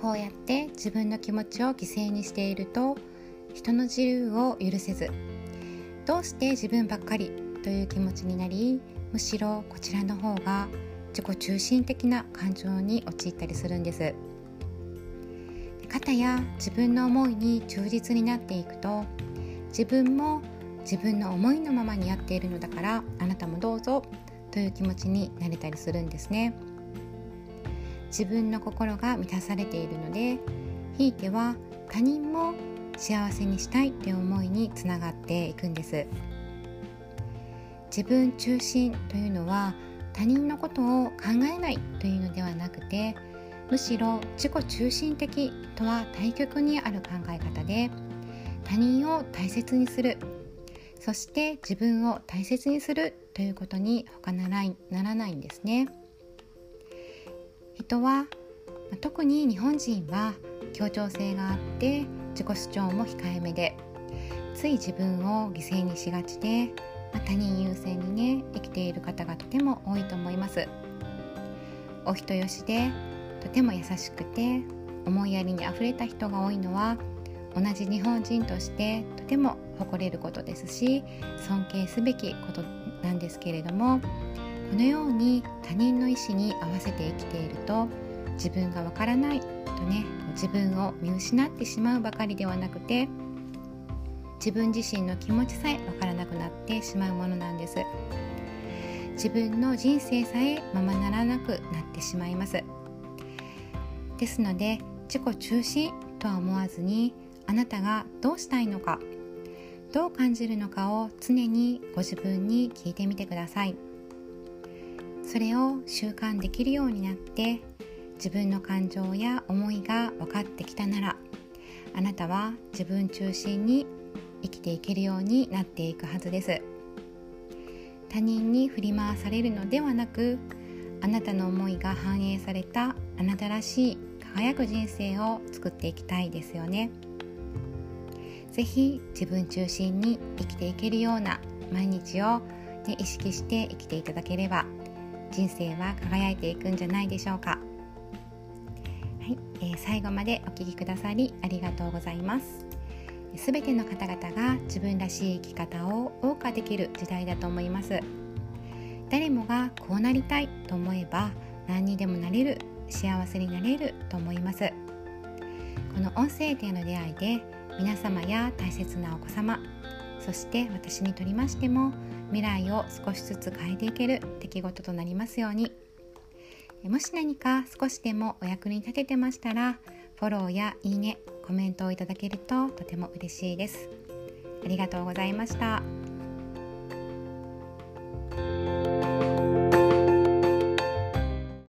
こうやって自分の気持ちを犠牲にしていると人の自由を許せずどうして自分ばっかりという気持ちになりむしろこちらの方が自己中心的な感情に陥ったりするんです。方や自分の思いに忠実になっていくと自分も自分の思いのままにやっているのだからあなたもどうぞという気持ちになれたりするんですね。自分の心が満たされているのでひいては他人も幸せにしたいという思いにつながっていくんです。自分中心というのは他人のことを考えないというのではなくてむしろ自己中心的とは対極にある考え方で他人を大切にするそして自分を大切にするということに他ならならないんですね。人は特に日本人は協調性があって自己主張も控えめでつい自分を犠牲にしがちでま他人優先にね生きている方がとても多いと思います。お人よしでとても優しくて思いやりにあふれた人が多いのは同じ日本人としてとても誇れることですし尊敬すべきことなんですけれどもこのように他人の意思に合わせて生きていると自分がわからないとね自分を見失ってしまうばかりではなくて自分自身の気持ちさえわからなくなってしまうものなんです。自分の人生さえままならなくなってしまいます。ですので自己中心とは思わずにあなたがどうしたいのかどう感じるのかを常にご自分に聞いてみてください。それを習慣できるようになって自分の感情や思いが分かってきたならあなたは自分中心に生きていけるようになっていくはずです。他人に振り回されるのではなくあなたの思いが反映されたあなたらしい輝く人生を作っていきたいですよね。是非自分中心に生きていけるような毎日を、ね、意識して生きていただければ人生は輝いていくんじゃないでしょうか。はい、えー、最後までお聴きくださりありがとうございます。すべての方々が自分らしい生き方を謳歌できる時代だと思います。誰もがこうなりたいと思えば何にでもなれる幸せになれると思います。この音声での出会いで皆様や大切なお子様そして私にとりましても未来を少しずつ変えていける出来事となりますようにもし何か少しでもお役に立ててましたらフォローやいいねコメントをいただけるととても嬉しいですありがとうございました。